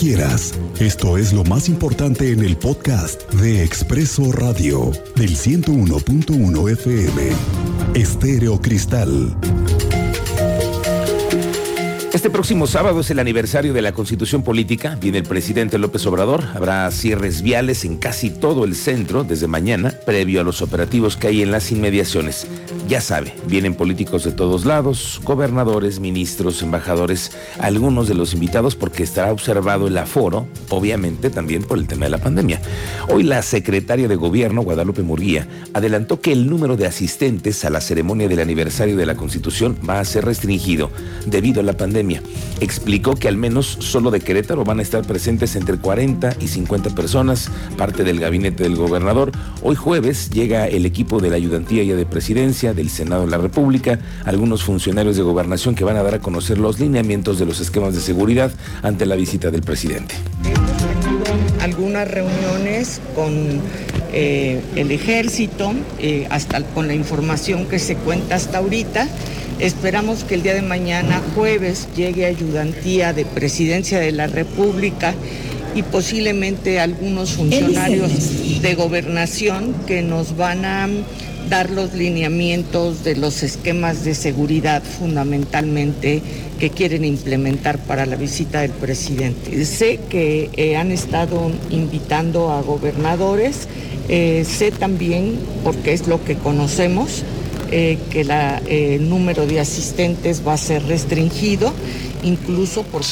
quieras. Esto es lo más importante en el podcast de Expreso Radio del 101.1 FM. Estéreo Cristal. Este próximo sábado es el aniversario de la Constitución Política. Viene el presidente López Obrador. Habrá cierres viales en casi todo el centro desde mañana, previo a los operativos que hay en las inmediaciones. Ya sabe, vienen políticos de todos lados, gobernadores, ministros, embajadores, algunos de los invitados porque estará observado el aforo, obviamente también por el tema de la pandemia. Hoy la secretaria de Gobierno, Guadalupe Murguía, adelantó que el número de asistentes a la ceremonia del aniversario de la Constitución va a ser restringido debido a la pandemia Explicó que al menos solo de Querétaro van a estar presentes entre 40 y 50 personas, parte del gabinete del gobernador. Hoy jueves llega el equipo de la ayudantía ya de presidencia, del Senado de la República, algunos funcionarios de gobernación que van a dar a conocer los lineamientos de los esquemas de seguridad ante la visita del presidente. Algunas reuniones con eh, el ejército, eh, hasta con la información que se cuenta hasta ahorita. Esperamos que el día de mañana, jueves, llegue ayudantía de Presidencia de la República y posiblemente algunos funcionarios de gobernación que nos van a dar los lineamientos de los esquemas de seguridad fundamentalmente que quieren implementar para la visita del presidente. Sé que eh, han estado invitando a gobernadores, eh, sé también, porque es lo que conocemos, eh, que la, eh, el número de asistentes va a ser restringido, incluso por...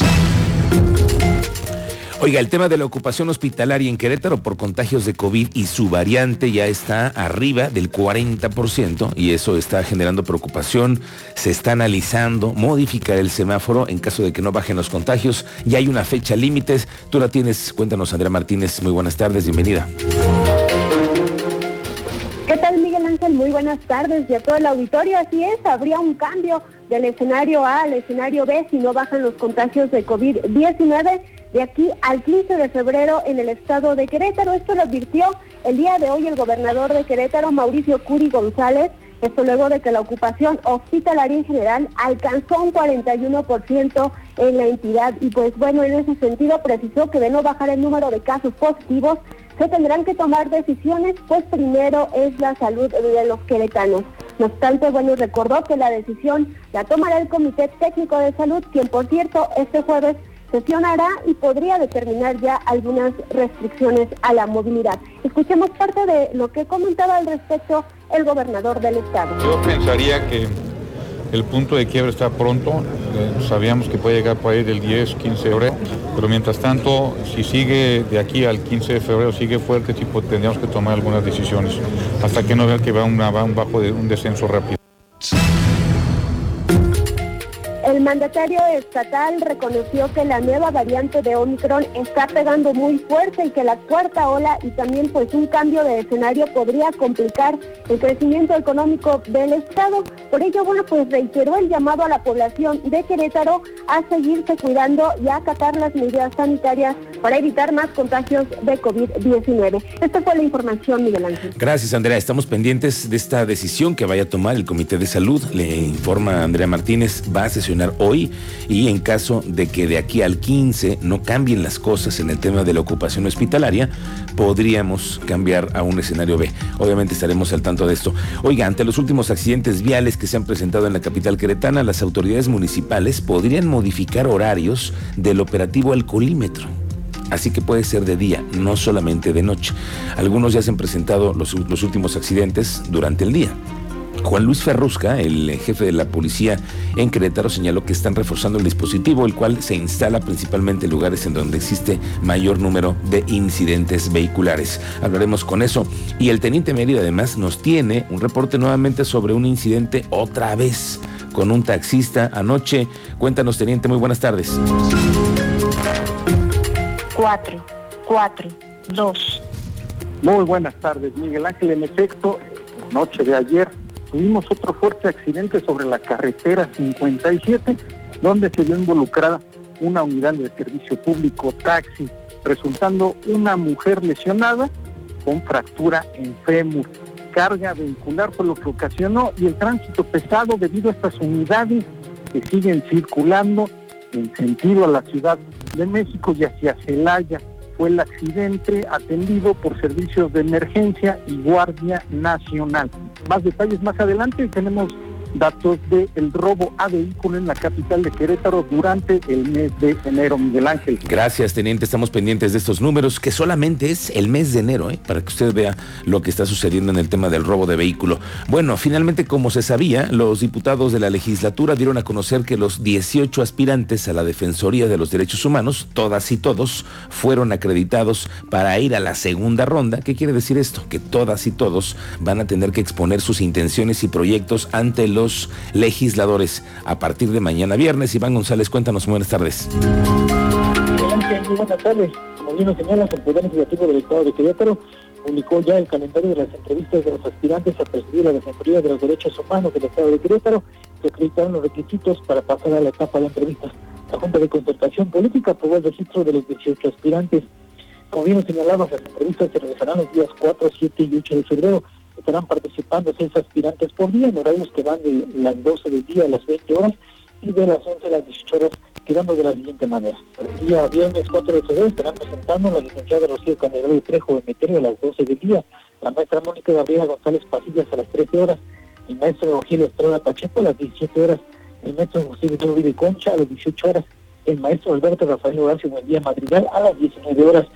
Oiga, el tema de la ocupación hospitalaria en Querétaro por contagios de COVID y su variante ya está arriba del 40% y eso está generando preocupación. Se está analizando modificar el semáforo en caso de que no bajen los contagios. Ya hay una fecha límites. Tú la tienes. Cuéntanos, Andrea Martínez. Muy buenas tardes. Bienvenida. ¿Qué tal Muy buenas tardes y a todo el auditorio. Así es, habría un cambio del escenario A al escenario B si no bajan los contagios de COVID-19 de aquí al 15 de febrero en el estado de Querétaro. Esto lo advirtió el día de hoy el gobernador de Querétaro, Mauricio Curi González. Esto luego de que la ocupación hospitalaria en general alcanzó un 41% en la entidad y pues bueno, en ese sentido precisó que de no bajar el número de casos positivos, se tendrán que tomar decisiones, pues primero es la salud de los queretanos. No obstante, bueno, recordó que la decisión la tomará el Comité Técnico de Salud, quien por cierto este jueves sesionará y podría determinar ya algunas restricciones a la movilidad. Escuchemos parte de lo que comentaba al respecto el gobernador del estado. Yo pensaría que el punto de quiebra está pronto, eh, sabíamos que puede llegar por ahí del 10, 15 de febrero, pero mientras tanto, si sigue de aquí al 15 de febrero, sigue fuerte, tipo, tendríamos que tomar algunas decisiones, hasta que no vea que va, una, un bajo un descenso rápido. El mandatario estatal reconoció que la nueva variante de Omicron está pegando muy fuerte y que la cuarta ola y también pues un cambio de escenario podría complicar el crecimiento económico del estado. Por ello, bueno, pues reiteró el llamado a la población de Querétaro a seguirse cuidando y a acatar las medidas sanitarias para evitar más contagios de COVID-19. Esta fue la información, Miguel Ángel. Gracias, Andrea. Estamos pendientes de esta decisión que vaya a tomar el Comité de Salud. Le informa Andrea Martínez, va a sesionar hoy y en caso de que de aquí al 15 no cambien las cosas en el tema de la ocupación hospitalaria, podríamos cambiar a un escenario B. Obviamente estaremos al tanto de esto. Oiga, ante los últimos accidentes viales que se han presentado en la capital queretana, las autoridades municipales podrían modificar horarios del operativo alcoholímetro. Así que puede ser de día, no solamente de noche. Algunos ya se han presentado los, los últimos accidentes durante el día. Juan Luis Ferrusca, el jefe de la policía en Querétaro, señaló que están reforzando el dispositivo, el cual se instala principalmente en lugares en donde existe mayor número de incidentes vehiculares. Hablaremos con eso. Y el teniente Mérida además nos tiene un reporte nuevamente sobre un incidente otra vez con un taxista anoche. Cuéntanos, teniente, muy buenas tardes. Cuatro, cuatro, dos. Muy buenas tardes, Miguel Ángel. En efecto, noche de ayer tuvimos otro fuerte accidente sobre la carretera 57, donde se vio involucrada una unidad de servicio público taxi, resultando una mujer lesionada con fractura en fémur. Carga vehicular por lo que ocasionó y el tránsito pesado debido a estas unidades que siguen circulando en sentido a la Ciudad de México y hacia Celaya. Fue el accidente atendido por servicios de emergencia y Guardia Nacional. Más detalles más adelante tenemos datos del robo a vehículo en la capital de Querétaro durante el mes de enero, Miguel Ángel. Gracias, teniente. Estamos pendientes de estos números, que solamente es el mes de enero, ¿eh? para que usted vea lo que está sucediendo en el tema del robo de vehículo. Bueno, finalmente, como se sabía, los diputados de la legislatura dieron a conocer que los 18 aspirantes a la Defensoría de los Derechos Humanos, todas y todos, fueron acreditados para ir a la segunda ronda. ¿Qué quiere decir esto? Que todas y todos van a tener que exponer sus intenciones y proyectos ante el los legisladores a partir de mañana viernes. Iván González, cuéntanos, buenas tardes. Muy buenas tardes. Como bien lo señalas, el Poder Legislativo del Estado de Querétaro publicó ya el calendario de las entrevistas de los aspirantes a presidir la Defensoría de los Derechos Humanos del Estado de Querétaro, que acreditaron los requisitos para pasar a la etapa de entrevistas. La Junta de Concertación Política aprobó el registro de los 18 aspirantes. Como bien señalabas, las entrevistas se realizarán los días 4, 7 y 8 de febrero estarán participando seis aspirantes por día en horarios que van de las 12 del día a las 20 horas y de las 11 a las 18 horas, quedando de la siguiente manera. El día viernes 4 de febrero estarán presentando la licenciada Rocío Candelero de Trejo de Meterio a las 12 del día, la maestra Mónica Gabriela González Pasillas a las 13 horas, el maestro Rogelio Estrada Pacheco a las 17 horas, el maestro José Victorio de Concha a las 18 horas, el maestro Alberto Rafael Horacio Buendía Madrigal a las 19 horas,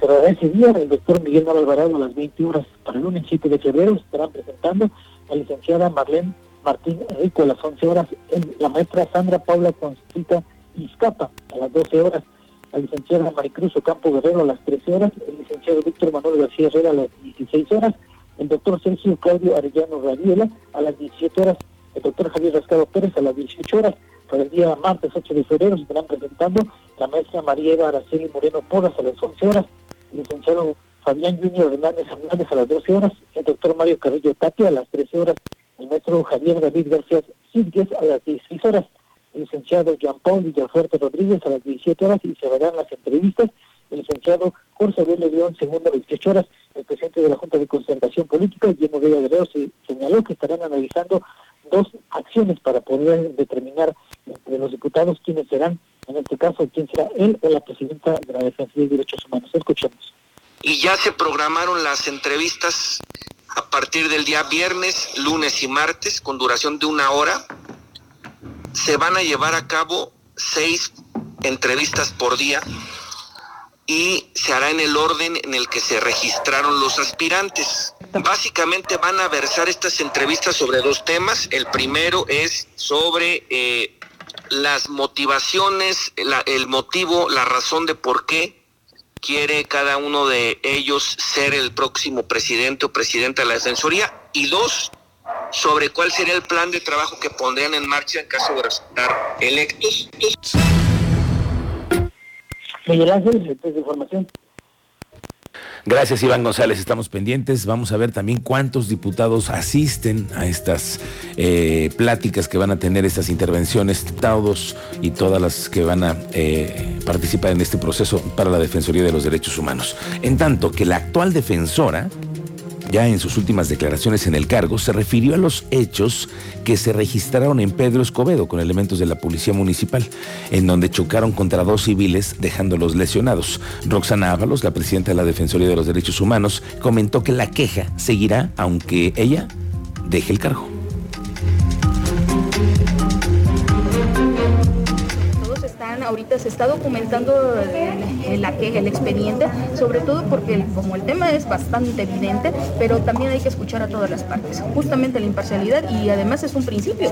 cerrará ese día el doctor Miguel Nava Alvarado a las 20 horas. Para el lunes 7 de febrero estarán presentando la licenciada Marlene Martín Rico a las 11 horas, la maestra Sandra Paula Constita Izcapa a las 12 horas, la licenciada Maricruz Ocampo Guerrero a las 13 horas, el licenciado Víctor Manuel García Herrera a las 16 horas, el doctor Sergio Claudio Arellano Rabiela a las 17 horas, el doctor Javier Rascado Pérez a las 18 horas. Para el día martes 8 de febrero se estarán presentando la maestra María Eva Araceli Moreno Porras a las 11 horas, licenciado Fabián Junior Hernández Hernández a las 12 horas, el doctor Mario Carrillo Tapia a las 13 horas, el maestro Javier David García Sidgues a las 16 horas, el licenciado Jean Paul Villafuerte Rodríguez a las 17 horas y se verán las entrevistas, el licenciado Jorge Abel León segundo a las 18 horas, el presidente de la Junta de Concertación Política, Guillermo Vega Guerrero, se señaló que estarán analizando dos acciones para poder determinar entre los diputados quiénes serán, en este caso, quién será él o la presidenta de la Defensa de Derechos Humanos. Escuchemos. Y ya se programaron las entrevistas a partir del día viernes, lunes y martes, con duración de una hora. Se van a llevar a cabo seis entrevistas por día y se hará en el orden en el que se registraron los aspirantes. Básicamente van a versar estas entrevistas sobre dos temas. El primero es sobre eh, las motivaciones, la, el motivo, la razón de por qué quiere cada uno de ellos ser el próximo presidente o presidenta de la Defensoría. Y dos, sobre cuál sería el plan de trabajo que pondrían en marcha en caso de resultar electos. Miguel Ángel, de información. Gracias Iván González, estamos pendientes. Vamos a ver también cuántos diputados asisten a estas eh, pláticas que van a tener estas intervenciones, todos y todas las que van a eh, participar en este proceso para la Defensoría de los Derechos Humanos. En tanto que la actual defensora, ya en sus últimas declaraciones en el cargo, se refirió a los hechos que se registraron en Pedro Escobedo con elementos de la Policía Municipal, en donde chocaron contra dos civiles dejándolos lesionados. Roxana Ábalos, la presidenta de la Defensoría de los Derechos Humanos, comentó que la queja seguirá aunque ella deje el cargo. Ahorita se está documentando el, la el expediente, sobre todo porque como el tema es bastante evidente, pero también hay que escuchar a todas las partes. Justamente la imparcialidad y además es un principio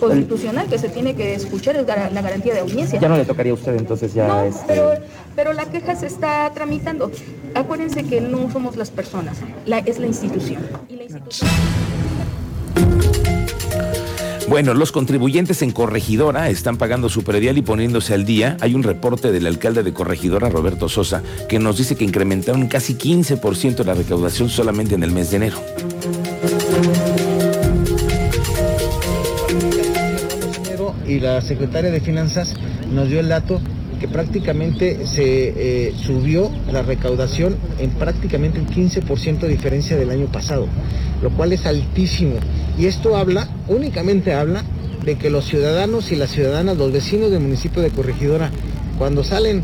constitucional que se tiene que escuchar, es la garantía de audiencia. Ya no le tocaría a usted entonces ya... No, este... pero, la queja se está tramitando. Acuérdense que no somos las personas, la, es la institución. Y la institución... Bueno, los contribuyentes en Corregidora están pagando su predial y poniéndose al día. Hay un reporte del alcalde de Corregidora, Roberto Sosa, que nos dice que incrementaron casi 15% la recaudación solamente en el mes de enero. Y la secretaria de Finanzas nos dio el dato que prácticamente se eh, subió la recaudación en prácticamente un 15% de diferencia del año pasado, lo cual es altísimo. Y esto habla, únicamente habla, de que los ciudadanos y las ciudadanas, los vecinos del municipio de Corregidora, cuando salen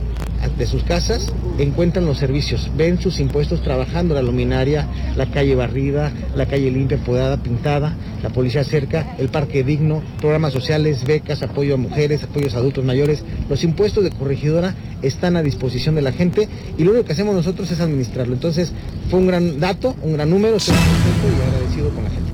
de sus casas encuentran los servicios, ven sus impuestos trabajando, la luminaria, la calle barrida, la calle limpia, podada, pintada, la policía cerca, el parque digno, programas sociales, becas, apoyo a mujeres, apoyos a adultos mayores. Los impuestos de corregidora están a disposición de la gente y lo único que hacemos nosotros es administrarlo. Entonces fue un gran dato, un gran número, estoy muy y agradecido con la gente.